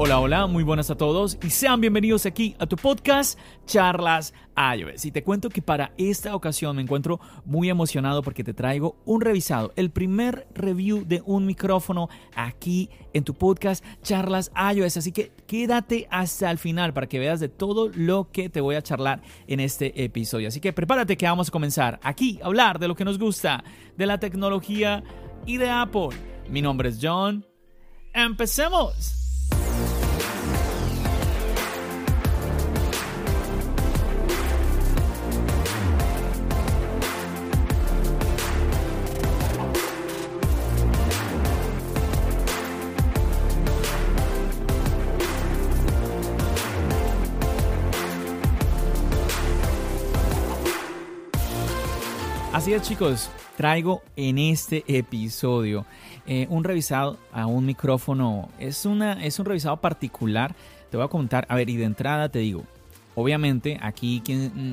Hola, hola, muy buenas a todos y sean bienvenidos aquí a tu podcast Charlas iOS. Y te cuento que para esta ocasión me encuentro muy emocionado porque te traigo un revisado, el primer review de un micrófono aquí en tu podcast Charlas iOS. Así que quédate hasta el final para que veas de todo lo que te voy a charlar en este episodio. Así que prepárate que vamos a comenzar aquí a hablar de lo que nos gusta, de la tecnología y de Apple. Mi nombre es John. ¡Empecemos! Así chicos, traigo en este episodio eh, un revisado a un micrófono. Es, una, es un revisado particular. Te voy a contar, a ver, y de entrada te digo, obviamente aquí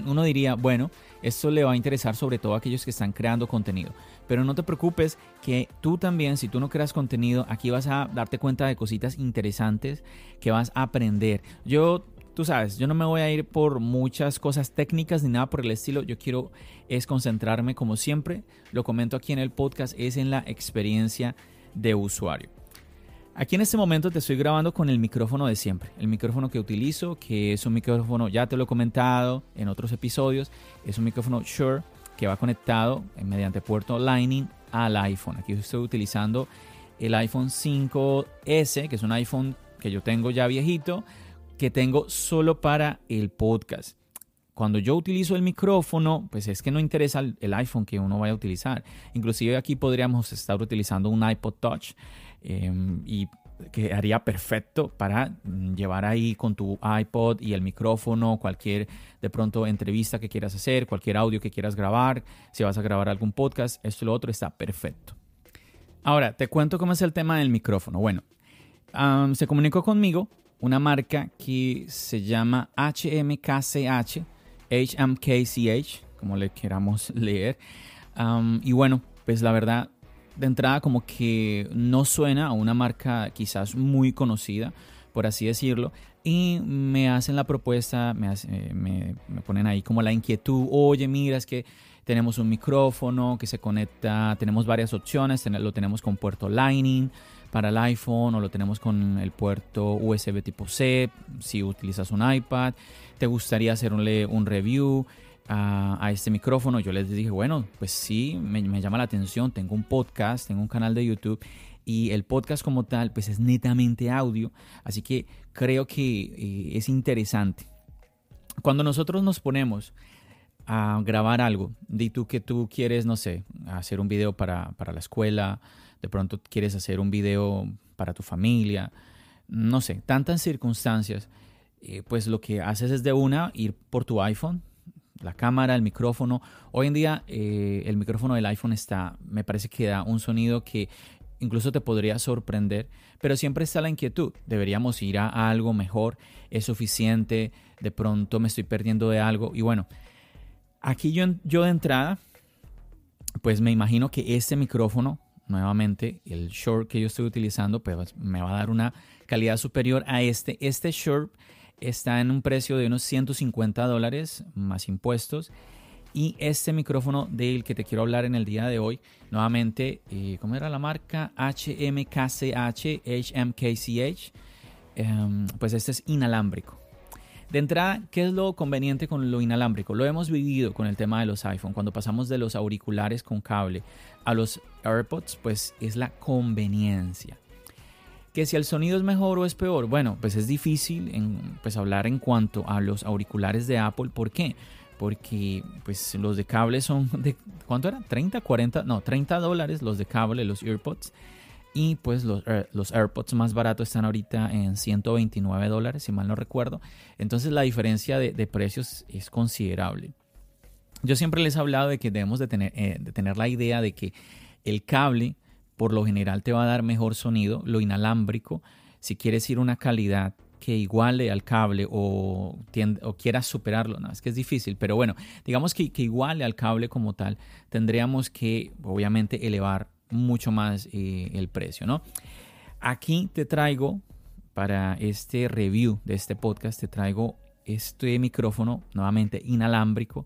uno diría, bueno, esto le va a interesar sobre todo a aquellos que están creando contenido. Pero no te preocupes que tú también, si tú no creas contenido, aquí vas a darte cuenta de cositas interesantes que vas a aprender. Yo tú sabes, yo no me voy a ir por muchas cosas técnicas ni nada por el estilo. Yo quiero es concentrarme, como siempre, lo comento aquí en el podcast, es en la experiencia de usuario. Aquí en este momento te estoy grabando con el micrófono de siempre, el micrófono que utilizo, que es un micrófono, ya te lo he comentado en otros episodios, es un micrófono Shure que va conectado mediante puerto Lightning al iPhone. Aquí estoy utilizando el iPhone 5S, que es un iPhone que yo tengo ya viejito, que tengo solo para el podcast. Cuando yo utilizo el micrófono, pues es que no interesa el, iPhone que uno vaya a utilizar. Inclusive aquí podríamos estar utilizando un iPod Touch em, y que haría perfecto para llevar ahí con tu iPod y el micrófono, cualquier de pronto entrevista que quieras hacer, cualquier audio que quieras grabar, si vas a grabar algún podcast, esto y lo otro está perfecto. Ahora, te cuento cómo es el tema del micrófono. Bueno, se comunicó conmigo una marca que se llama HMKCH, HMKCH, como le queramos leer. y bueno, pues la verdad, de entrada como que no suena a una marca quizás muy conocida, por así decirlo, y me hacen la propuesta, me, eh, me, me, ponen ahí como la inquietud, oye, mira, es que tenemos un micrófono que se conecta, tenemos varias opciones, lo tenemos con puerto Lightning, para el iPhone o lo tenemos con el puerto USB tipo C, si utilizas un iPad, te gustaría hacerle un review a, este micrófono. Yo les dije, bueno, pues sí, me, llama la atención, tengo un podcast, tengo un canal de YouTube y el podcast como tal pues es netamente audio, así que creo que eh, es interesante. Cuando nosotros nos ponemos a grabar algo, di tú que tú quieres, no sé, hacer un video para, para la escuela, de pronto quieres hacer un video para tu familia, no sé, tantas circunstancias, eh, pues lo que haces es de una ir por tu iPhone, la cámara, el micrófono. Hoy en día eh, el micrófono del iPhone está, me parece que da un sonido que incluso te podría sorprender, pero siempre está la inquietud, deberíamos ir a algo mejor, es suficiente, de pronto me estoy perdiendo de algo y bueno, aquí yo, yo de entrada, pues me imagino que este micrófono nuevamente el short que yo estoy utilizando pues me va a dar una calidad superior a este. Este short está en un precio de unos 150 dólares más impuestos. Y este micrófono del que te quiero hablar en el día de hoy, nuevamente, eh, ¿cómo era la marca? HMKCH, HMKCH. Em, pues este es inalámbrico. De entrada, ¿qué es lo conveniente con lo inalámbrico? Lo hemos vivido con el tema de los iPhone. Cuando pasamos de los auriculares con cable a los AirPods, pues es la conveniencia. Que si el sonido es mejor o es peor, bueno, pues es difícil pues hablar en cuanto a los auriculares de Apple. ¿Por qué? porque pues los de cable son de ¿cuánto era? 30, 40, no, 30 dólares los de cable, los earpods. Y pues los, eh, los AirPods más baratos están ahorita en 129 dólares, si mal no recuerdo. Entonces la diferencia de, precios es considerable. Yo siempre les he hablado de que debemos de tener, eh, de tener la idea de que el cable por lo general te va a dar mejor sonido, lo inalámbrico. Si quieres ir a una calidad que iguale al cable o, o quieras superarlo, no, es que es difícil, pero bueno, digamos que, que iguale al cable como tal, tendríamos que obviamente elevar mucho más eh, el precio, ¿no? Aquí te traigo para este review de este podcast, te traigo este micrófono nuevamente inalámbrico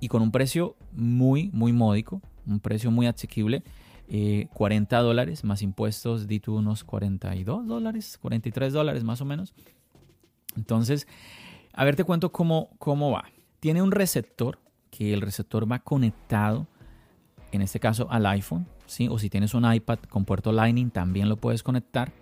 y con un precio muy, muy módico, un precio muy asequible. 40 eh, dólares más impuestos, di tú unos 42 dólares, 43 dólares más o menos. Entonces, a ver, te cuento cómo, cómo va. Tiene un receptor, que el receptor va conectado, en este caso al iPhone, o si tienes un iPad con puerto Lightning también lo puedes conectar.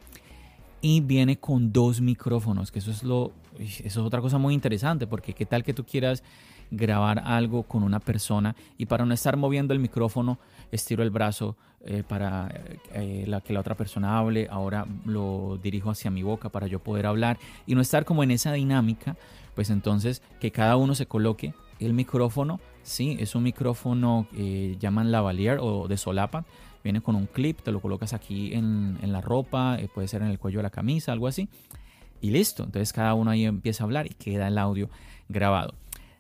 Y viene con dos micrófonos, que eso es lo eso es otra cosa muy interesante, porque qué tal que tú quieras grabar algo con una persona y para no estar moviendo el micrófono, estiro el brazo eh, para eh, que la otra persona hable, ahora lo dirijo hacia mi boca para yo poder hablar y no estar como en esa dinámica, pues entonces que cada uno se coloque el micrófono, sí, es un micrófono que llaman lavalier o de solapa. Viene con un clip, te lo colocas aquí en, la ropa, eh, puede ser en el cuello de la camisa, algo así. Y listo. Entonces cada uno ahí empieza a hablar y queda el audio grabado.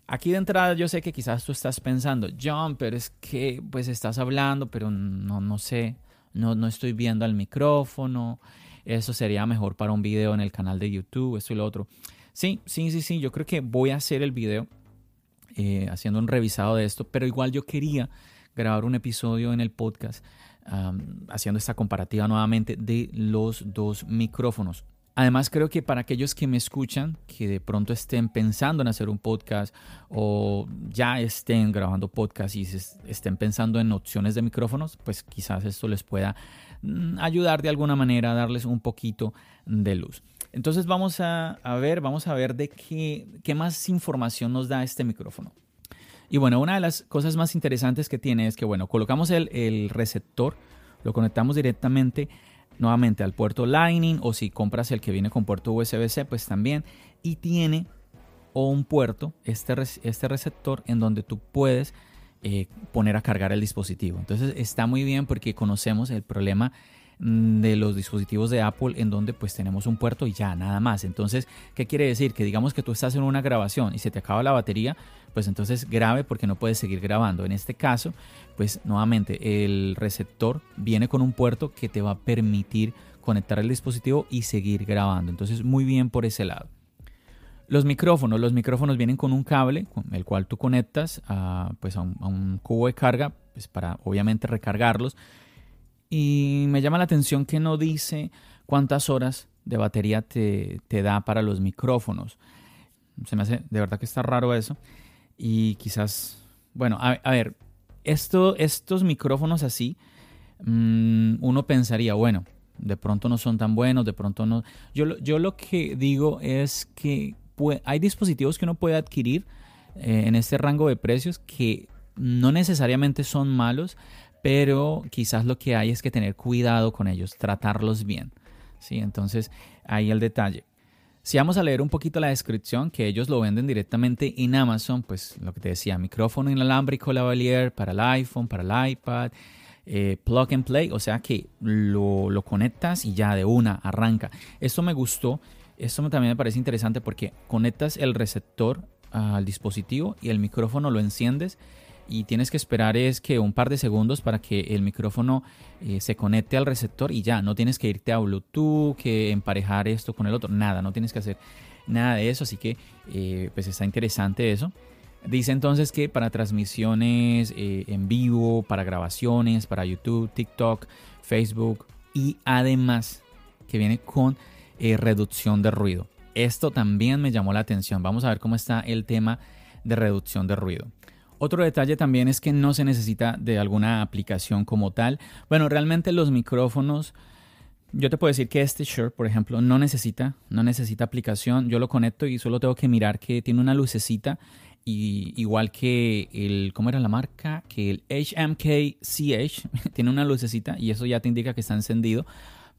Aquí de entrada yo sé que quizás tú estás pensando, John, pero es que pues estás hablando, pero no, no sé, no, no estoy viendo al micrófono. Eso sería mejor para un video en el canal de YouTube, esto y lo otro. Sí, sí, sí, sí, yo creo que voy a hacer el video eh, haciendo un revisado de esto, pero igual yo quería grabar un episodio en el podcast haciendo esta comparativa nuevamente de los dos micrófonos. Además creo que para aquellos que me escuchan, que de pronto estén pensando en hacer un podcast o ya estén grabando podcast y estén pensando en opciones de micrófonos, pues quizás esto les pueda mm, ayudar de alguna manera a darles un poquito de luz. Entonces vamos a, ver, vamos a ver de qué, qué más información nos da este micrófono. Y bueno, una de las cosas más interesantes que tiene es que, bueno, colocamos el, receptor, lo conectamos directamente nuevamente al puerto Lightning o si compras el que viene con puerto USB-C, pues también. Y tiene un puerto, este, este receptor, en donde tú puedes eh, poner a cargar el dispositivo. Entonces está muy bien porque conocemos el problema de los dispositivos de Apple en donde pues tenemos un puerto y ya, nada más. Entonces, ¿qué quiere decir? Que digamos que tú estás en una grabación y se te acaba la batería, pues entonces grave porque no puedes seguir grabando. En este caso, pues nuevamente el receptor viene con un puerto que te va a permitir conectar el dispositivo y seguir grabando. Entonces, muy bien por ese lado. Los micrófonos, los micrófonos vienen con un cable con el cual tú conectas a, pues a un, cubo de carga pues para obviamente recargarlos y me llama la atención que no dice cuántas horas de batería te, da para los micrófonos. Se me hace, de verdad que está raro eso. Y quizás, bueno, a, ver, esto, estos micrófonos así, mm, uno pensaría, bueno, de pronto no son tan buenos, de pronto no. Yo, yo lo que digo es que hay dispositivos que uno puede adquirir eh, en este rango de precios que no necesariamente son malos, pero quizás lo que hay es que tener cuidado con ellos, tratarlos bien. ¿sí? Entonces, ahí el detalle. Si vamos a leer un poquito la descripción, que ellos lo venden directamente en Amazon, pues lo que te decía, micrófono inalámbrico lavalier para el iPhone, para el iPad, eh, plug and play, o sea que lo, lo, conectas y ya de una arranca. Esto me gustó, esto también me parece interesante porque conectas el receptor al dispositivo y el micrófono lo enciendes y tienes que esperar es que un par de segundos para que el micrófono eh, se conecte al receptor y ya, no tienes que irte a Bluetooth, que emparejar esto con el otro, nada, no tienes que hacer nada de eso, así que eh, pues está interesante eso. Dice entonces que para transmisiones eh, en vivo, para grabaciones, para YouTube, TikTok, Facebook y además que viene con reducción de ruido. Esto también me llamó la atención. Vamos a ver cómo está el tema de reducción de ruido. Otro detalle también es que no se necesita de alguna aplicación como tal. Bueno, realmente los micrófonos, yo te puedo decir que este shirt, por ejemplo, no necesita, no necesita aplicación. Yo lo conecto y solo tengo que mirar que tiene una lucecita y igual que el, ¿cómo era la marca? Que el HMK-CH tiene una lucecita y eso ya te indica que está encendido.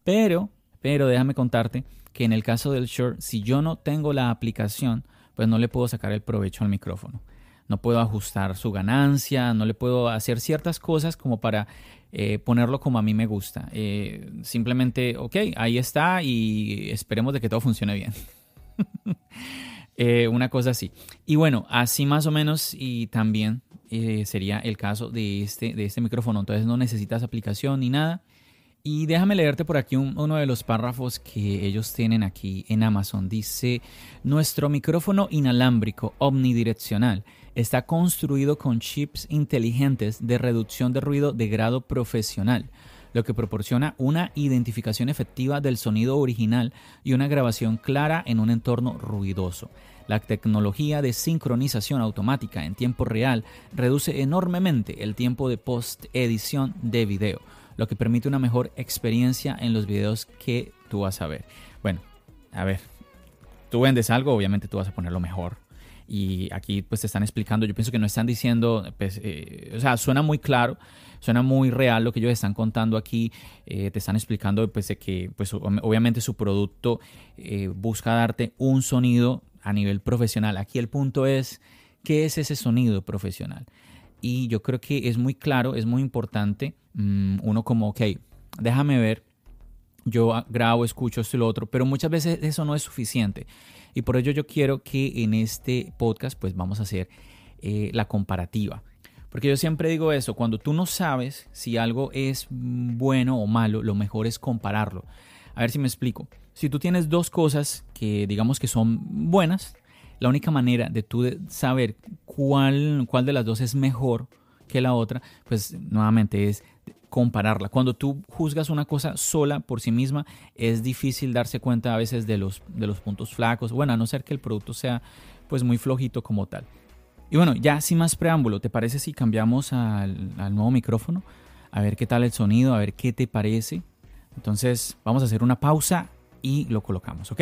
Pero, pero déjame contarte que en el caso del Shure, si yo no tengo la aplicación, pues no le puedo sacar el provecho al micrófono. No puedo ajustar su ganancia, no le puedo hacer ciertas cosas como para eh, ponerlo como a mí me gusta. Eh, simplemente, ok, ahí está y esperemos de que todo funcione bien. Eh, una cosa así. Y bueno, así más o menos y también sería el caso de este, de este micrófono. Entonces no necesitas aplicación ni nada. Y déjame leerte por aquí uno de los párrafos que ellos tienen aquí en Amazon. Dice, nuestro micrófono inalámbrico omnidireccional está construido con chips inteligentes de reducción de ruido de grado profesional, lo que proporciona una identificación efectiva del sonido original y una grabación clara en un entorno ruidoso. La tecnología de sincronización automática en tiempo real reduce enormemente el tiempo de post-edición de video, lo que permite una mejor experiencia en los videos que tú vas a ver. Bueno, a ver, tú vendes algo, obviamente tú vas a poner lo mejor y aquí pues te están explicando, yo pienso que no están diciendo, pues, eh, o sea, suena muy claro, suena muy real lo que ellos están contando aquí, eh, te están explicando pues de que pues obviamente su producto eh, busca darte un sonido a nivel profesional. Aquí el punto es, ¿qué es ese sonido profesional? Y yo creo que es muy claro, es muy importante, mm, uno como, ok, déjame ver, yo grabo, escucho esto y lo otro, pero muchas veces eso no es suficiente. Y por ello yo quiero que en este podcast pues vamos a hacer eh, la comparativa. Porque yo siempre digo eso, cuando tú no sabes si algo es bueno o malo, lo mejor es compararlo. A ver si me explico. Si tú tienes dos cosas que digamos que son buenas, la única manera de tú saber cuál, cuál de las dos es mejor que la otra, pues nuevamente es compararla. Cuando tú juzgas una cosa sola por sí misma, es difícil darse cuenta a veces de los, de los puntos flacos. Bueno, a no ser que el producto sea pues muy flojito como tal. Y bueno, ya sin más preámbulo, ¿te parece si cambiamos al, al nuevo micrófono? A ver qué tal el sonido, a ver qué te parece. Entonces vamos a hacer una pausa y lo colocamos, ¿ok?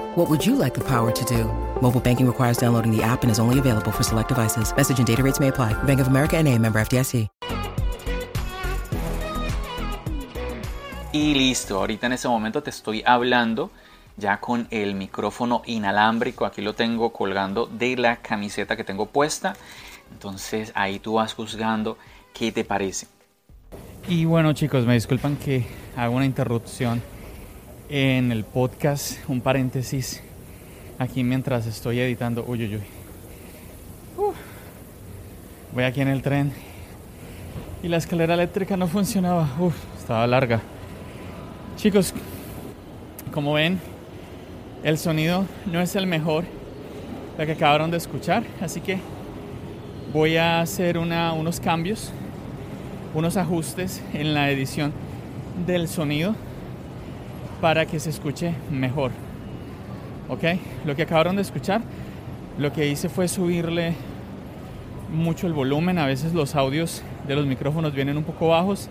What would you like the power to do? Mobile banking requires downloading the app and is only available for select devices. Message and data rates may apply. Bank of America and a member FDIC. Y listo, ahorita en este momento te estoy hablando ya con el micrófono inalámbrico. Aquí lo tengo colgando de la camiseta que tengo puesta. Entonces ahí tú vas juzgando qué te parece. Y bueno chicos, me disculpan que hago una interrupción en el podcast, un paréntesis aquí mientras estoy editando. Uy, uy, uy. Voy aquí en el tren y la escalera eléctrica no funcionaba. Uf, estaba larga. Chicos, como ven, el sonido no es el mejor, lo que acabaron de escuchar, así que voy a hacer unos cambios, unos ajustes en la edición del sonido para que se escuche mejor. ¿Ok? Lo que acabaron de escuchar, lo que hice fue subirle mucho el volumen, a veces los audios de los micrófonos vienen un poco bajos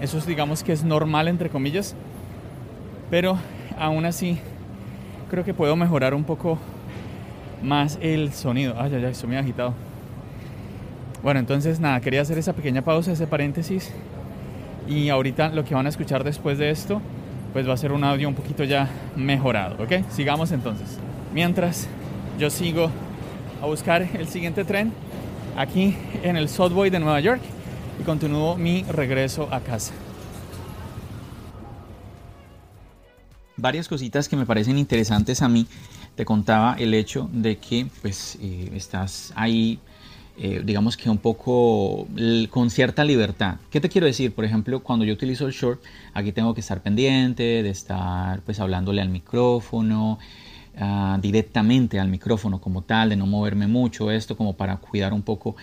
eso es, digamos que es normal, entre comillas. Pero aún así, creo que puedo mejorar un poco más el sonido. Ay, ay, ay, estoy muy agitado. Bueno, entonces nada, quería hacer esa pequeña pausa, ese paréntesis. Y ahorita lo que van a escuchar después de esto, pues va a ser un audio un poquito ya mejorado, ¿ok? Sigamos entonces. Mientras yo sigo a buscar el siguiente tren aquí en el Subway de Nueva York y continúo mi regreso a casa. Varias cositas que me parecen interesantes a mí. Te contaba el hecho de que pues eh, estás ahí eh, digamos que un poco con cierta libertad. ¿Qué te quiero decir? Por ejemplo, cuando yo utilizo el short, aquí tengo que estar pendiente de estar pues hablándole al micrófono, ah, directamente al micrófono como tal, de no moverme mucho, esto como para cuidar un poco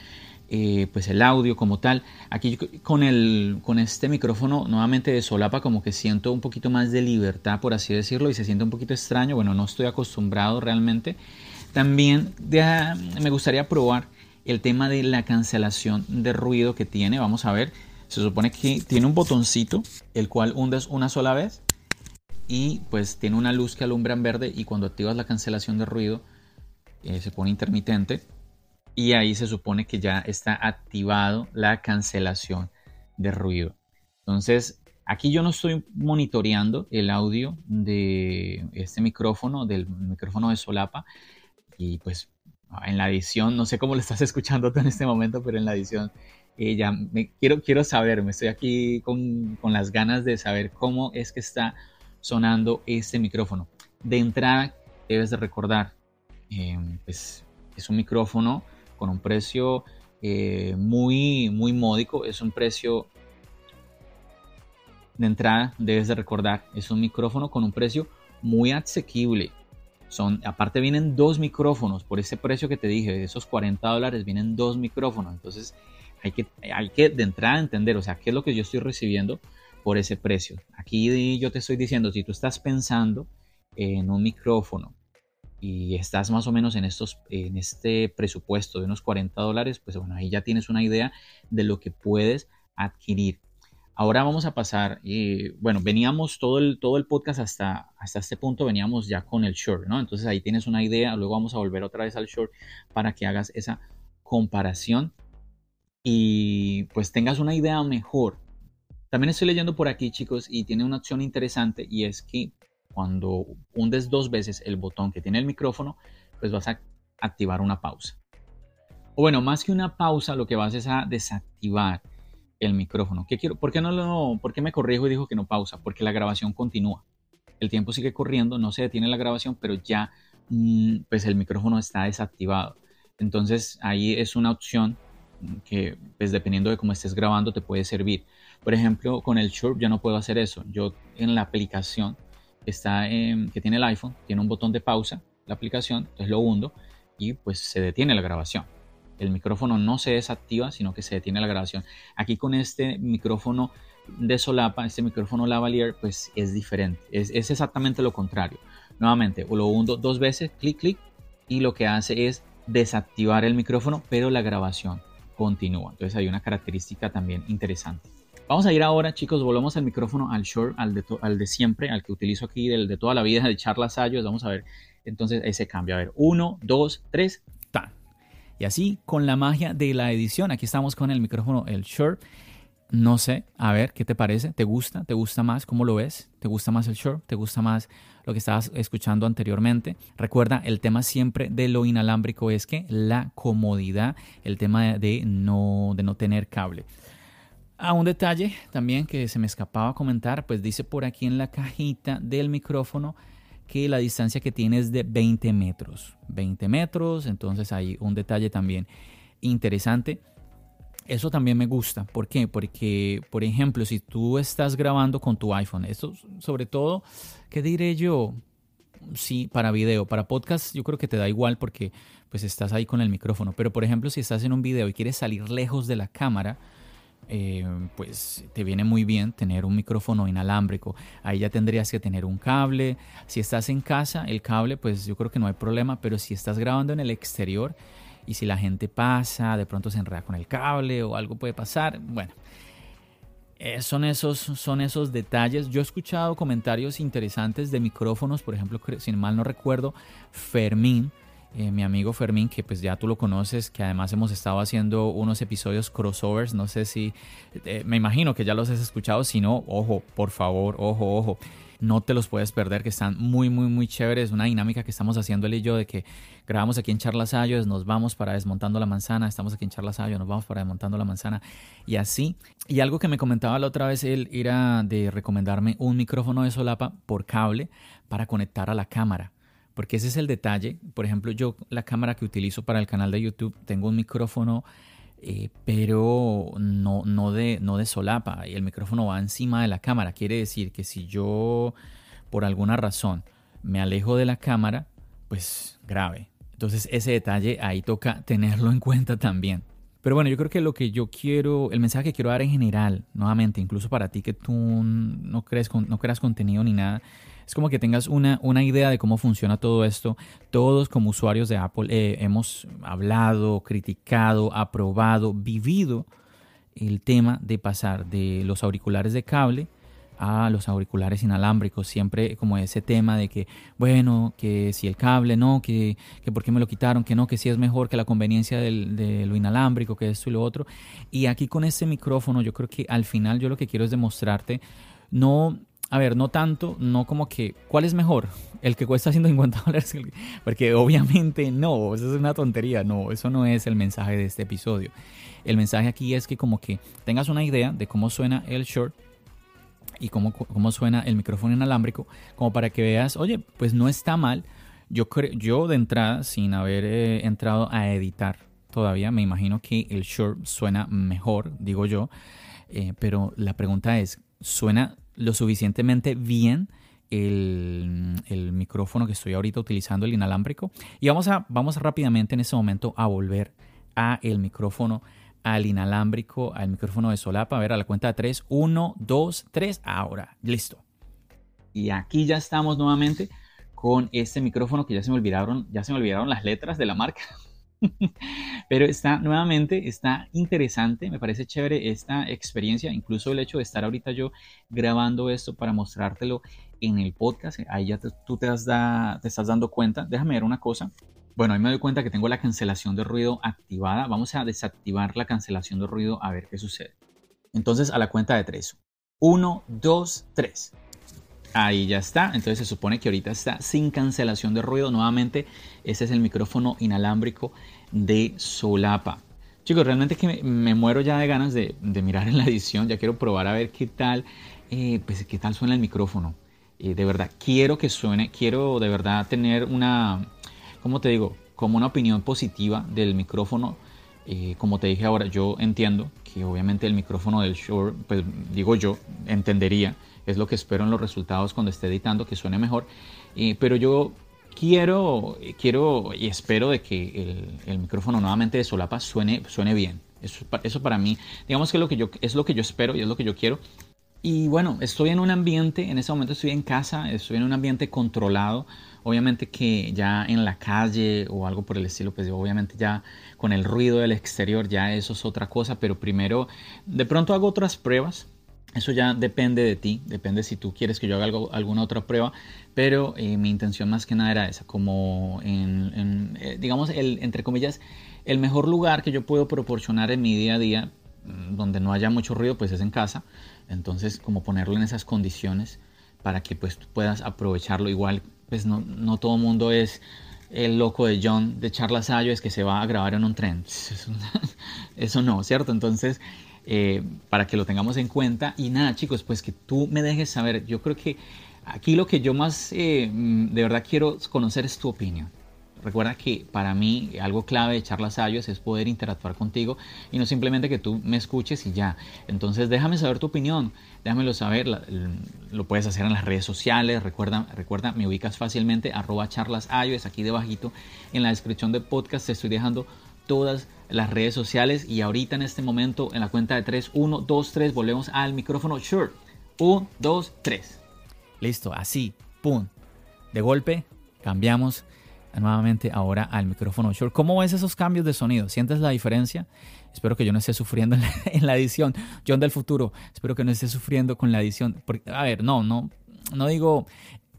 eh, pues el audio como tal. Aquí con, el, con este micrófono nuevamente de solapa como que siento un poquito más de libertad, por así decirlo, y se siente un poquito extraño. Bueno, no estoy acostumbrado realmente. También me gustaría probar el tema de la cancelación de ruido que tiene. Vamos a ver. Se supone que tiene un botoncito, el cual hundes una sola vez y pues tiene una luz que alumbra en verde y cuando activas la cancelación de ruido eh, se pone intermitente y ahí se supone que ya está activado la cancelación de ruido. Entonces, aquí yo no estoy monitoreando el audio de este micrófono, del micrófono de solapa y pues en la edición, no sé cómo lo estás escuchando tú en este momento, pero en la edición eh, ya me, quiero, quiero saber, me estoy aquí con, con las ganas de saber cómo es que está sonando este micrófono. De entrada, debes de recordar, em, pues, es un micrófono con un precio eh, muy, muy módico. Es un precio de entrada, debes de recordar, es un micrófono con un precio muy asequible. Son, aparte vienen dos micrófonos, por ese precio que te dije, de esos 40 dólares vienen dos micrófonos. Entonces hay que, hay que de entrada entender, o sea, qué es lo que yo estoy recibiendo por ese precio. Aquí yo te estoy diciendo, si tú estás pensando en un micrófono y estás más o menos en, estos, en este presupuesto de unos 40 dólares, pues bueno, ahí ya tienes una idea de lo que puedes adquirir. Ahora vamos a pasar, y bueno, veníamos todo el, todo el podcast hasta, hasta este punto, veníamos ya con el short, ¿no? Entonces ahí tienes una idea, luego vamos a volver otra vez al short para que hagas esa comparación y pues tengas una idea mejor también estoy leyendo por aquí, chicos, y tiene una opción interesante y es que cuando hundes dos veces el botón que tiene el micrófono, pues vas a activar una pausa. O bueno, más que una pausa, lo que vas es a desactivar el micrófono. ¿Qué quiero? ¿Por qué no lo, por qué me corrijo y dijo que no pausa? Porque la grabación continúa. El tiempo sigue corriendo, no se detiene la grabación, pero ya mm, pues el micrófono está desactivado. Entonces ahí es una opción que pues dependiendo de cómo estés grabando te puede servir. Por ejemplo, con el Shure yo no puedo hacer eso. Yo en la aplicación está que tiene el iPhone, tiene un botón de pausa, la aplicación, entonces lo hundo y pues se detiene la grabación. El micrófono no se desactiva, sino que se detiene la grabación. Aquí con este micrófono de solapa, este micrófono lavalier, pues es diferente. Es, es exactamente lo contrario. Nuevamente, lo hundo dos veces, clic, clic, y lo que hace es desactivar el micrófono, pero la grabación continúa. Entonces hay una característica también interesante. Vamos a ir ahora, chicos, volvemos al micrófono al short, al de, siempre, al que utilizo aquí del, de toda la vida de charlas Sayos. Vamos a ver entonces ese cambio. A ver, uno, dos, tres, tan. Y así con la magia de la edición, aquí estamos con el micrófono, el short. No sé, a ver, ¿qué te parece? ¿Te gusta? ¿Te gusta más? ¿Cómo lo ves? ¿Te gusta más el short? ¿Te gusta más lo que estabas escuchando anteriormente? Recuerda, el tema siempre de lo inalámbrico es que la comodidad, el tema de no, de no tener cable. A un detalle también que se me escapaba comentar, pues dice por aquí en la cajita del micrófono que la distancia que tiene es de 20 metros. 20 metros, entonces hay un detalle también interesante eso también me gusta. ¿Por qué? Porque, por ejemplo, si tú estás grabando con tu iPhone, esto sobre todo, ¿qué diré yo? Sí, para video, para podcast yo creo que te da igual porque pues estás ahí con el micrófono. Pero por ejemplo, si estás en un video y quieres salir lejos de la cámara, eh, pues te viene muy bien tener un micrófono inalámbrico. Ahí ya tendrías que tener un cable. Si estás en casa, el cable, pues yo creo que no hay problema. Pero si estás grabando en el exterior, y si la gente pasa, de pronto se enreda con el cable o algo puede pasar. Bueno, eh, son, esos, son esos detalles. Yo he escuchado comentarios interesantes de micrófonos, por ejemplo, si mal no recuerdo, Fermín. Eh, mi amigo Fermín, que pues ya tú lo conoces, que además hemos estado haciendo unos episodios crossovers, no sé si, eh, me imagino que ya los has escuchado, si no, ojo, por favor, ojo, ojo no te los puedes perder, que están muy, muy, muy chéveres. Una dinámica que estamos haciendo él y yo de que grabamos aquí en Charlas Ayos, nos vamos para Desmontando la Manzana, estamos aquí en Charlas Ayos, nos vamos para Desmontando la Manzana y así. Y algo que me comentaba la otra vez él era de recomendarme un micrófono de solapa por cable para conectar a la cámara. Porque ese es el detalle. Por ejemplo, yo la cámara que utilizo para el canal de YouTube tengo un micrófono eh, pero no, no, de, no de solapa y el micrófono va encima de la cámara. Quiere decir que si yo por alguna razón me alejo de la cámara, pues grave. Entonces ese detalle ahí toca tenerlo en cuenta también. Pero bueno, yo creo que lo que yo quiero, el mensaje que quiero dar en general, nuevamente, incluso para ti que tú no crees, no creas contenido ni nada, es como que tengas una, una idea de cómo funciona todo esto. Todos como usuarios de Apple eh, hemos hablado, criticado, aprobado, vivido el tema de pasar de los auriculares de cable a los auriculares inalámbricos, siempre como ese tema de que, bueno, que si el cable, no, que, que por qué me lo quitaron, que no, que si es mejor que la conveniencia de lo inalámbrico, que esto y lo otro. Y aquí con este micrófono yo creo que al final yo lo que quiero es demostrarte, no a ver, no tanto, no como que, ¿cuál es mejor? El que cuesta 150 dólares, porque obviamente no, eso es una tontería, no, eso no es el mensaje de este episodio. El mensaje aquí es que como que tengas una idea de cómo suena el short y cómo, cómo suena el micrófono inalámbrico, como para que veas, oye, pues no está mal. Yo, yo de entrada, sin haber eh, entrado a editar todavía, me imagino que el short suena mejor, digo yo, eh, pero la pregunta es, ¿suena lo suficientemente bien el, micrófono que estoy ahorita utilizando, el inalámbrico. Y vamos a, vamos rápidamente en este momento a volver a el micrófono, al inalámbrico, al micrófono de solapa. A ver, a la cuenta de 3. 1, 2, 3. Ahora, listo. Y aquí ya estamos nuevamente con este micrófono que ya se me olvidaron, ya se me olvidaron las letras de la marca. Pero está nuevamente, está interesante, me parece chévere esta experiencia, incluso el hecho de estar ahorita yo grabando esto para mostrártelo en el podcast, ahí ya tú te, te estás dando cuenta. Déjame ver una cosa. Bueno, ahí me doy cuenta que tengo la cancelación de ruido activada. Vamos a desactivar la cancelación de ruido a ver qué sucede. Entonces, a la cuenta de 3. 1, 2, 3. Ahí ya está. Entonces se supone que ahorita está sin cancelación de ruido. Nuevamente, este es el micrófono inalámbrico de Solapa. Chicos, realmente que me, muero ya de ganas de, mirar en la edición. Ya quiero probar a ver qué tal, eh, pues, qué tal suena el micrófono. Eh, de verdad, quiero que suene, quiero de verdad tener una, ¿cómo te digo? Como una opinión positiva del micrófono. Eh, como te dije ahora, yo entiendo que obviamente el micrófono del Shure, pues digo yo, entendería es lo que espero en los resultados cuando esté editando, que suene mejor. pero yo quiero, quiero y espero de que el, micrófono nuevamente de solapa suene, suene bien. Eso, eso, para mí, digamos que, lo que yo, es lo que yo espero y es lo que yo quiero. Y bueno, estoy en un ambiente, en este momento estoy en casa, estoy en un ambiente controlado. Obviamente que ya en la calle o algo por el estilo, pues obviamente ya con el ruido del exterior ya eso es otra cosa, pero primero de pronto hago otras pruebas eso ya depende de ti, depende si tú quieres que yo haga alguna otra prueba, pero eh, mi intención más que nada era esa, como eh, digamos, el, entre comillas, el mejor lugar que yo puedo proporcionar en mi día a día, mm, donde no haya mucho ruido, pues es en casa. Entonces, como ponerlo en esas condiciones para que pues puedas aprovecharlo. Igual, pues no, no todo mundo es el loco de John de Charlas es que se va a grabar en un tren. Eso no, ¿cierto? Entonces, eh, para que lo tengamos en cuenta. Y nada, chicos, pues que tú me dejes saber. Yo creo que aquí lo que yo más eh, de verdad quiero conocer es tu opinión. Recuerda que para mí algo clave de charlas ayos es poder interactuar contigo y no simplemente que tú me escuches y ya. Entonces déjame saber tu opinión, déjamelo saber, lo puedes hacer en las redes sociales, recuerda, recuerda me ubicas fácilmente, arroba charlas es aquí debajito en la descripción del podcast te estoy dejando todas las redes sociales y ahorita en este momento en la cuenta de 3, 1, 2, 3 volvemos al micrófono Shure. 1, 2, 3. Listo, así, pum. De golpe cambiamos nuevamente ahora al micrófono Shure. ¿Cómo ves esos cambios de sonido? ¿Sientes la diferencia? Espero que yo no esté sufriendo en la, edición. John del futuro, espero que no esté sufriendo con la edición. a ver, no, no, no digo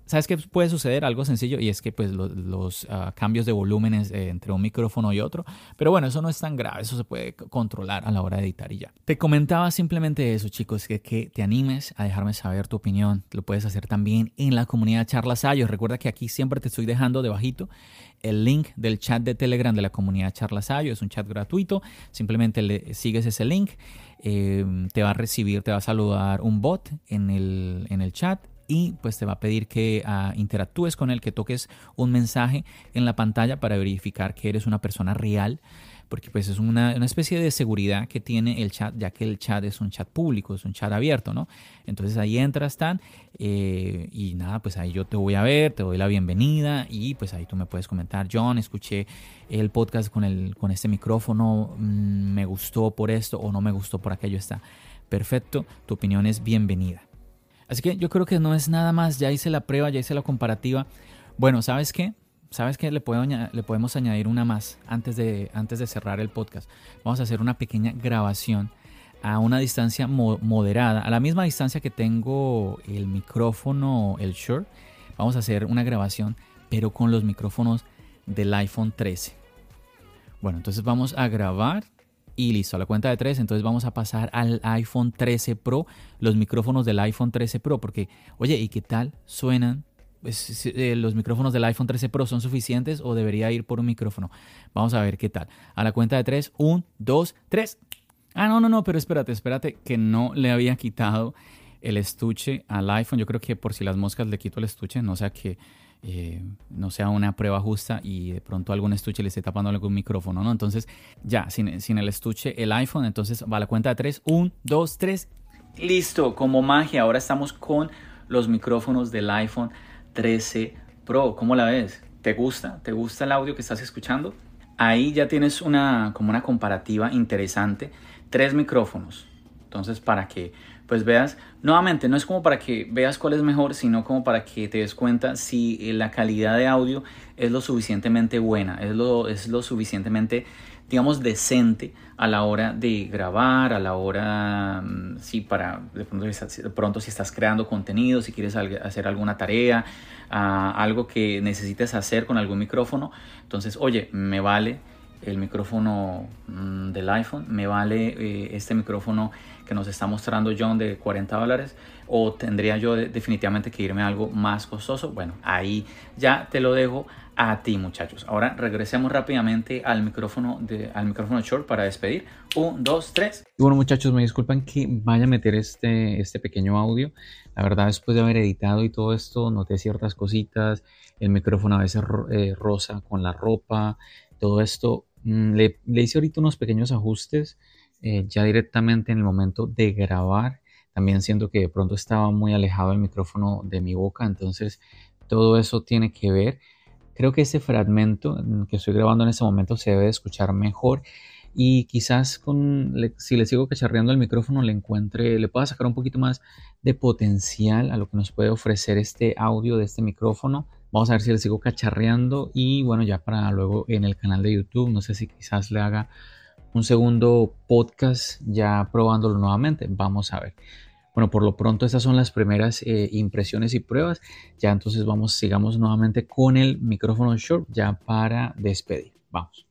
¿Sabes qué puede suceder? Algo sencillo y es que pues los, ah, cambios de volúmenes eh, entre un micrófono y otro, pero bueno, eso no es tan grave, eso se puede controlar a la hora de editar y ya. Te comentaba simplemente eso, chicos, que, que te animes a dejarme saber tu opinión, lo puedes hacer también en la comunidad Charlas Ayos. Recuerda que aquí siempre te estoy dejando debajito el link del chat de Telegram de la comunidad Charlas Ayos, es un chat gratuito, simplemente le sigues ese link, eh, te va a recibir, te va a saludar un bot en el, en el chat y pues te va a pedir que ah, interactúes con él, que toques un mensaje en la pantalla para verificar que eres una persona real porque pues es una, una, especie de seguridad que tiene el chat, ya que el chat es un chat público, es un chat abierto, ¿no? Entonces ahí entras tan eh, y nada, pues ahí yo te voy a ver, te doy la bienvenida y pues ahí tú me puedes comentar, John, escuché el podcast con, el, con este micrófono, mm, me gustó por esto o no me gustó por aquello, está perfecto, tu opinión es bienvenida. Así que yo creo que no es nada más, ya hice la prueba, ya hice la comparativa. Bueno, ¿sabes qué? ¿Sabes qué? Le, le podemos añadir una más antes de, antes de cerrar el podcast. Vamos a hacer una pequeña grabación a una distancia moderada, a la misma distancia que tengo el micrófono, el Shure. Vamos a hacer una grabación, pero con los micrófonos del iPhone 13. Bueno, entonces vamos a grabar y listo, a la cuenta de tres, entonces vamos a pasar al iPhone 13 Pro, los micrófonos del iPhone 13 Pro, porque, oye, ¿y qué tal suenan? Pues, eh, ¿Los micrófonos del iPhone 13 Pro son suficientes o debería ir por un micrófono? Vamos a ver qué tal. A la cuenta de tres, un, dos, tres. Ah, no, no, no, pero espérate, espérate, que no le había quitado el estuche al iPhone. Yo creo que por si las moscas le quito el estuche, no sea que eh, no sea una prueba justa y de pronto algún estuche le esté tapando algún micrófono, ¿no? Entonces, ya, sin, el estuche, el iPhone, entonces va a la cuenta de 3, 1, 2, 3, listo, como magia, ahora estamos con los micrófonos del iPhone 13 Pro, ¿cómo la ves? ¿Te gusta? ¿Te gusta el audio que estás escuchando? Ahí ya tienes una, como una comparativa interesante, tres micrófonos, entonces para que pues veas, nuevamente, no es como para que veas cuál es mejor, sino como para que te des cuenta si la calidad de audio es lo suficientemente buena, es lo, es lo suficientemente, digamos, decente a la hora de grabar, a la hora, mm, sí, para, de pronto, si estás creando contenido, si quieres hacer alguna tarea, algo que necesites hacer con algún micrófono, entonces, oye, me vale el micrófono mm, del iPhone, me vale eh, este micrófono que nos está mostrando John de 40 dólares o tendría yo definitivamente que irme a algo más costoso. Bueno, ahí ya te lo dejo a ti muchachos. Ahora regresemos rápidamente al micrófono, de, al micrófono short para despedir. Un, dos, tres. bueno muchachos, me disculpan que vaya a meter este, este pequeño audio. La verdad después de haber editado y todo esto noté ciertas cositas. El micrófono a veces eh, rosa con la ropa. Todo esto. Mm, le, le hice ahorita unos pequeños ajustes eh, ya directamente en el momento de grabar. También siento que de pronto estaba muy alejado el micrófono de mi boca, entonces todo eso tiene que ver. Creo que ese fragmento que estoy grabando en este momento se debe escuchar mejor y quizás con, si le sigo cacharreando el micrófono le encuentre, le pueda sacar un poquito más de potencial a lo que nos puede ofrecer este audio de este micrófono. Vamos a ver si le sigo cacharreando y bueno, ya para luego en el canal de YouTube, no sé si quizás le haga un segundo podcast ya probándolo nuevamente. Vamos a ver. Bueno, por lo pronto estas son las primeras eh, impresiones y pruebas. Ya entonces vamos, sigamos nuevamente con el micrófono short ya para despedir. Vamos.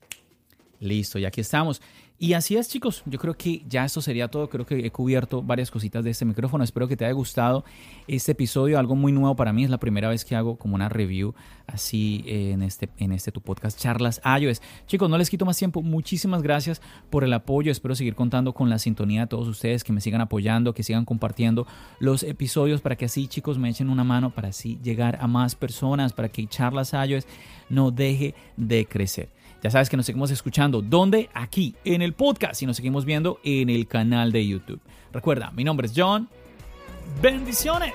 Listo, y aquí estamos. Y así es, chicos. Yo creo que ya esto sería todo. Creo que he cubierto varias cositas de este micrófono. Espero que te haya gustado este episodio. Algo muy nuevo para mí. Es la primera vez que hago como una review así en este, en este tu podcast, Charlas iOS. Chicos, no les quito más tiempo. Muchísimas gracias por el apoyo. Espero seguir contando con la sintonía de todos ustedes, que me sigan apoyando, que sigan compartiendo los episodios para que así, chicos, me echen una mano para así llegar a más personas, para que Charlas iOS no deje de crecer. Ya sabes que nos seguimos escuchando. ¿Dónde? Aquí, en el podcast. Y nos seguimos viendo en el canal de YouTube. Recuerda, mi nombre es John. Bendiciones.